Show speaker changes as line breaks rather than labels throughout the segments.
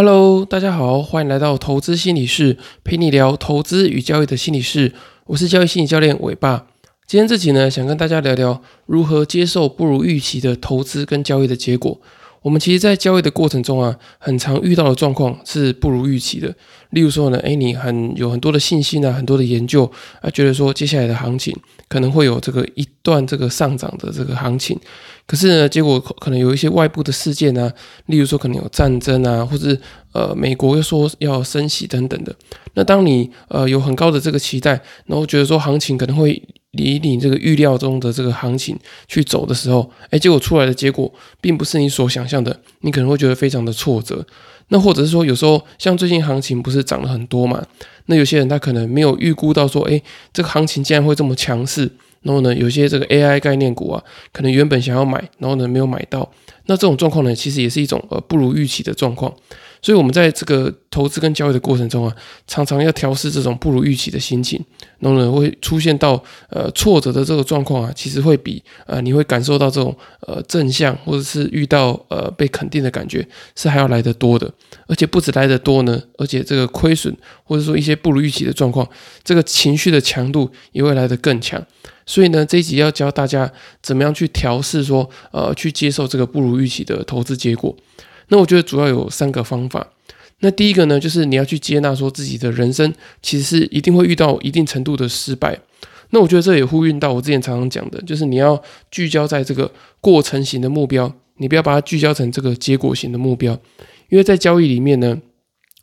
Hello，大家好，欢迎来到投资心理室，陪你聊投资与交易的心理室。我是交易心理教练伟爸。今天这集呢，想跟大家聊聊如何接受不如预期的投资跟交易的结果。我们其实，在交易的过程中啊，很常遇到的状况是不如预期的。例如说呢，诶，你很有很多的信心啊，很多的研究啊，觉得说接下来的行情可能会有这个一段这个上涨的这个行情，可是呢，结果可能有一些外部的事件啊，例如说可能有战争啊，或者呃，美国又说要升息等等的。那当你呃有很高的这个期待，然后觉得说行情可能会。离你这个预料中的这个行情去走的时候，哎，结果出来的结果并不是你所想象的，你可能会觉得非常的挫折。那或者是说，有时候像最近行情不是涨了很多嘛？那有些人他可能没有预估到说，哎，这个行情竟然会这么强势。然后呢，有些这个 AI 概念股啊，可能原本想要买，然后呢没有买到。那这种状况呢，其实也是一种呃不如预期的状况。所以，我们在这个投资跟交易的过程中啊，常常要调试这种不如预期的心情，然后呢，会出现到呃挫折的这个状况啊，其实会比呃你会感受到这种呃正向或者是遇到呃被肯定的感觉是还要来得多的，而且不止来得多呢，而且这个亏损或者说一些不如预期的状况，这个情绪的强度也会来得更强。所以呢，这一集要教大家怎么样去调试，说呃去接受这个不如预期的投资结果。那我觉得主要有三个方法。那第一个呢，就是你要去接纳说自己的人生其实是一定会遇到一定程度的失败。那我觉得这也呼应到我之前常常讲的，就是你要聚焦在这个过程型的目标，你不要把它聚焦成这个结果型的目标。因为在交易里面呢，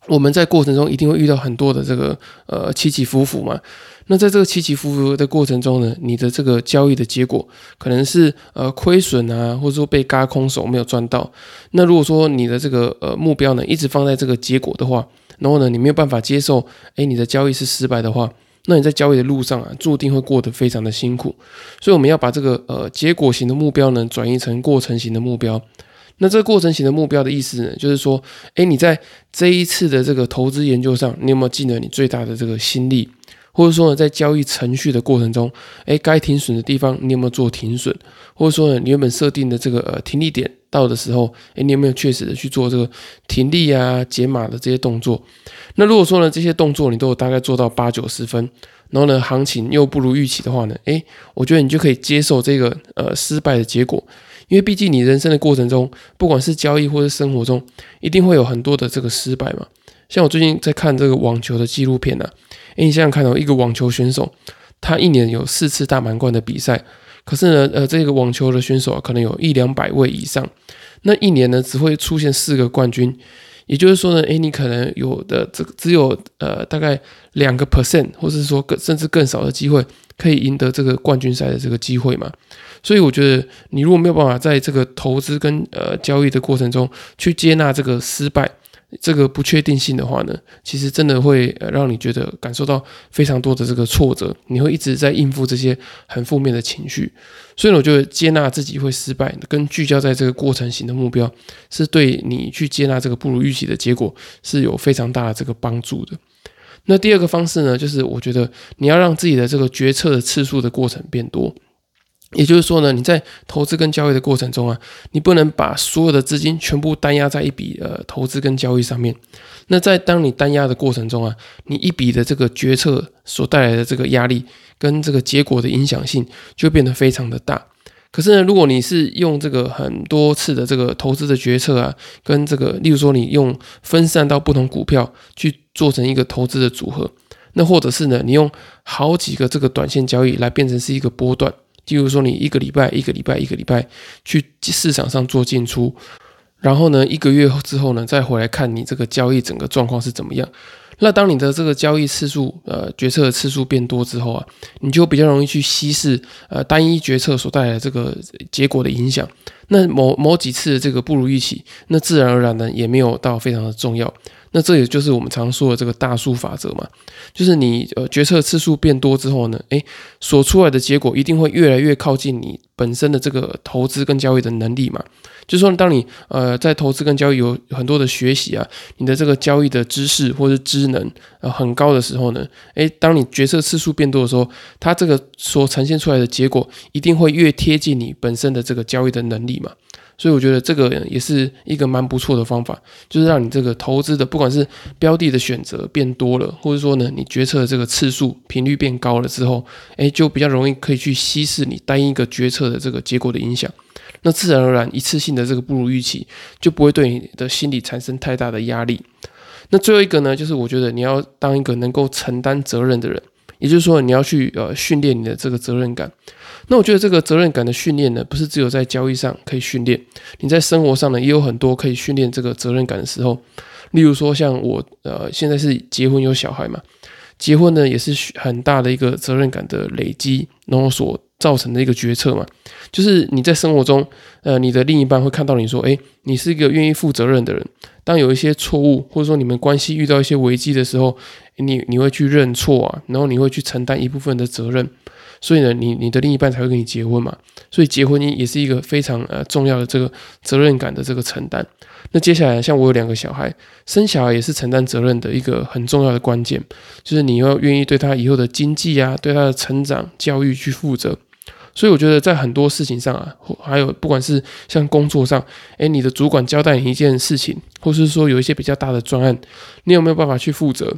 我们在过程中一定会遇到很多的这个呃起起伏伏嘛。那在这个起起伏伏的过程中呢，你的这个交易的结果可能是呃亏损啊，或者说被嘎空手没有赚到。那如果说你的这个呃目标呢一直放在这个结果的话，然后呢你没有办法接受，哎你的交易是失败的话，那你在交易的路上啊注定会过得非常的辛苦。所以我们要把这个呃结果型的目标呢转移成过程型的目标。那这个过程型的目标的意思呢，就是说，哎你在这一次的这个投资研究上，你有没有尽了你最大的这个心力？或者说呢，在交易程序的过程中，哎，该停损的地方你有没有做停损？或者说呢，你原本设定的这个呃停利点到的时候，哎，你有没有确实的去做这个停利啊、解码的这些动作？那如果说呢，这些动作你都有大概做到八九十分，然后呢，行情又不如预期的话呢，哎，我觉得你就可以接受这个呃失败的结果，因为毕竟你人生的过程中，不管是交易或是生活中，一定会有很多的这个失败嘛。像我最近在看这个网球的纪录片呢。哎，你想想看到一个网球选手，他一年有四次大满贯的比赛，可是呢，呃，这个网球的选手啊，可能有一两百位以上，那一年呢，只会出现四个冠军，也就是说呢，哎，你可能有的这个只有呃大概两个 percent，或者是说更甚至更少的机会可以赢得这个冠军赛的这个机会嘛，所以我觉得你如果没有办法在这个投资跟呃交易的过程中去接纳这个失败。这个不确定性的话呢，其实真的会让你觉得感受到非常多的这个挫折，你会一直在应付这些很负面的情绪。所以我觉得接纳自己会失败，跟聚焦在这个过程型的目标，是对你去接纳这个不如预期的结果是有非常大的这个帮助的。那第二个方式呢，就是我觉得你要让自己的这个决策的次数的过程变多。也就是说呢，你在投资跟交易的过程中啊，你不能把所有的资金全部单压在一笔呃投资跟交易上面。那在当你单压的过程中啊，你一笔的这个决策所带来的这个压力跟这个结果的影响性就变得非常的大。可是呢，如果你是用这个很多次的这个投资的决策啊，跟这个例如说你用分散到不同股票去做成一个投资的组合，那或者是呢，你用好几个这个短线交易来变成是一个波段。例如说，你一个礼拜、一个礼拜、一个礼拜去市场上做进出，然后呢，一个月之后呢，再回来看你这个交易整个状况是怎么样。那当你的这个交易次数、呃决策的次数变多之后啊，你就比较容易去稀释呃单一决策所带来的这个结果的影响。那某某几次这个不如预期，那自然而然呢，也没有到非常的重要。那这也就是我们常说的这个大数法则嘛，就是你呃决策次数变多之后呢，诶，所出来的结果一定会越来越靠近你本身的这个投资跟交易的能力嘛。就是说，当你呃在投资跟交易有很多的学习啊，你的这个交易的知识或者知能呃很高的时候呢，诶，当你决策次数变多的时候，它这个所呈现出来的结果一定会越贴近你本身的这个交易的能力嘛。所以我觉得这个也是一个蛮不错的方法，就是让你这个投资的不管是标的的选择变多了，或者说呢你决策的这个次数频率变高了之后，哎，就比较容易可以去稀释你单一个决策的这个结果的影响。那自然而然一次性的这个不如预期，就不会对你的心理产生太大的压力。那最后一个呢，就是我觉得你要当一个能够承担责任的人，也就是说你要去呃训练你的这个责任感。那我觉得这个责任感的训练呢，不是只有在交易上可以训练，你在生活上呢也有很多可以训练这个责任感的时候。例如说，像我呃现在是结婚有小孩嘛，结婚呢也是很大的一个责任感的累积，然后所造成的一个决策嘛，就是你在生活中，呃，你的另一半会看到你说，诶，你是一个愿意负责任的人。当有一些错误，或者说你们关系遇到一些危机的时候，你你会去认错啊，然后你会去承担一部分的责任。所以呢，你你的另一半才会跟你结婚嘛。所以结婚也是一个非常呃重要的这个责任感的这个承担。那接下来，像我有两个小孩，生小孩也是承担责任的一个很重要的关键，就是你要愿意对他以后的经济啊，对他的成长、教育去负责。所以我觉得在很多事情上啊，还有不管是像工作上，诶，你的主管交代你一件事情，或是说有一些比较大的专案，你有没有办法去负责？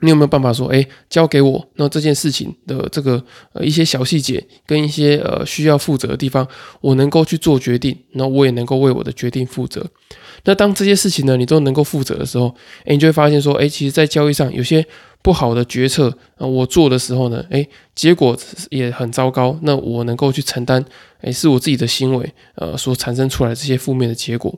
你有没有办法说，哎，交给我，那这件事情的这个呃一些小细节跟一些呃需要负责的地方，我能够去做决定，那我也能够为我的决定负责。那当这些事情呢，你都能够负责的时候，哎，你就会发现说，哎，其实，在交易上有些不好的决策啊，我做的时候呢，哎，结果也很糟糕，那我能够去承担，哎，是我自己的行为呃所产生出来这些负面的结果。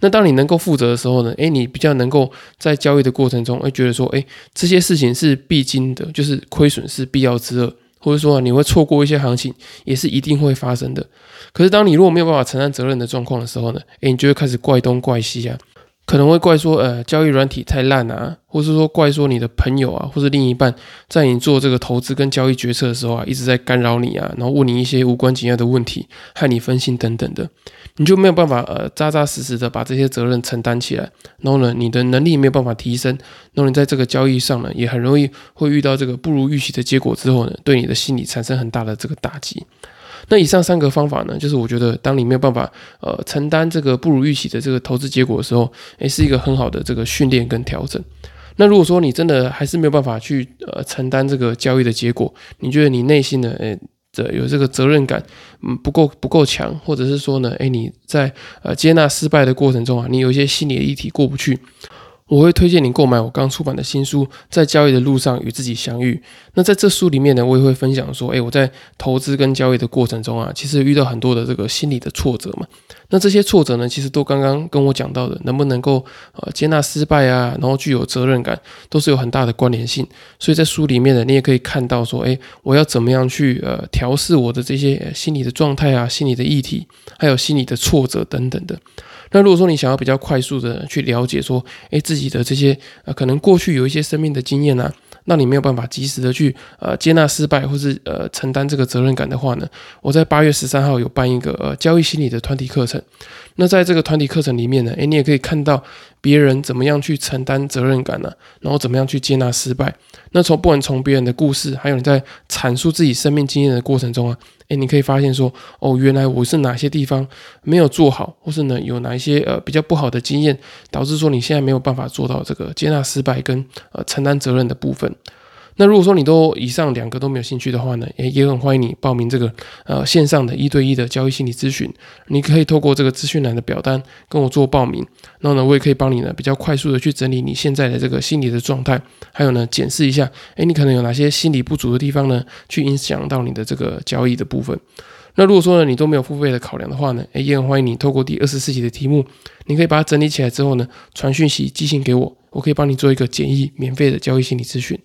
那当你能够负责的时候呢？诶，你比较能够在交易的过程中，诶，觉得说，诶，这些事情是必经的，就是亏损是必要之恶，或者说你会错过一些行情，也是一定会发生的。可是当你如果没有办法承担责任的状况的时候呢？诶，你就会开始怪东怪西啊。可能会怪说，呃，交易软体太烂啊，或是说怪说你的朋友啊，或者另一半在你做这个投资跟交易决策的时候啊，一直在干扰你啊，然后问你一些无关紧要的问题，害你分心等等的，你就没有办法呃扎扎实实的把这些责任承担起来，然后呢，你的能力没有办法提升，然后你在这个交易上呢，也很容易会遇到这个不如预期的结果之后呢，对你的心理产生很大的这个打击。那以上三个方法呢，就是我觉得当你没有办法呃承担这个不如预期的这个投资结果的时候，诶，是一个很好的这个训练跟调整。那如果说你真的还是没有办法去呃承担这个交易的结果，你觉得你内心的诶这有这个责任感嗯不够不够强，或者是说呢，诶你在呃接纳失败的过程中啊，你有一些心理的议题过不去。我会推荐你购买我刚出版的新书《在交易的路上与自己相遇》。那在这书里面呢，我也会分享说，诶，我在投资跟交易的过程中啊，其实遇到很多的这个心理的挫折嘛。那这些挫折呢，其实都刚刚跟我讲到的，能不能够呃接纳失败啊，然后具有责任感，都是有很大的关联性。所以在书里面呢，你也可以看到说，诶，我要怎么样去呃调试我的这些心理的状态啊，心理的议题，还有心理的挫折等等的。那如果说你想要比较快速的去了解说，诶，自己的这些呃可能过去有一些生命的经验啊，那你没有办法及时的去呃接纳失败或是呃承担这个责任感的话呢，我在八月十三号有办一个呃交易心理的团体课程。那在这个团体课程里面呢，诶，你也可以看到别人怎么样去承担责任感呢，然后怎么样去接纳失败。那从不管从别人的故事，还有你在阐述自己生命经验的过程中啊。诶，你可以发现说，哦，原来我是哪些地方没有做好，或是呢有哪一些呃比较不好的经验，导致说你现在没有办法做到这个接纳失败跟呃承担责任的部分。那如果说你都以上两个都没有兴趣的话呢，也也很欢迎你报名这个呃线上的一对一的交易心理咨询。你可以透过这个资讯栏的表单跟我做报名，然后呢，我也可以帮你呢比较快速的去整理你现在的这个心理的状态，还有呢检视一下，诶，你可能有哪些心理不足的地方呢，去影响到你的这个交易的部分。那如果说呢你都没有付费的考量的话呢，诶，也很欢迎你透过第二十四集的题目，你可以把它整理起来之后呢，传讯息寄信给我，我可以帮你做一个简易免费的交易心理咨询。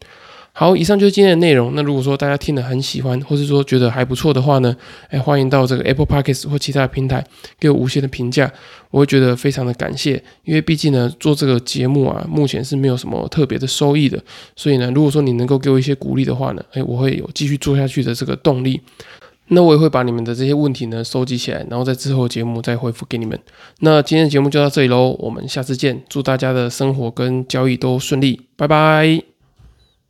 好，以上就是今天的内容。那如果说大家听得很喜欢，或是说觉得还不错的话呢，哎，欢迎到这个 Apple Podcast 或其他的平台给我无限的评价，我会觉得非常的感谢。因为毕竟呢，做这个节目啊，目前是没有什么特别的收益的，所以呢，如果说你能够给我一些鼓励的话呢，哎，我会有继续做下去的这个动力。那我也会把你们的这些问题呢收集起来，然后在之后节目再回复给你们。那今天的节目就到这里喽，我们下次见，祝大家的生活跟交易都顺利，拜拜。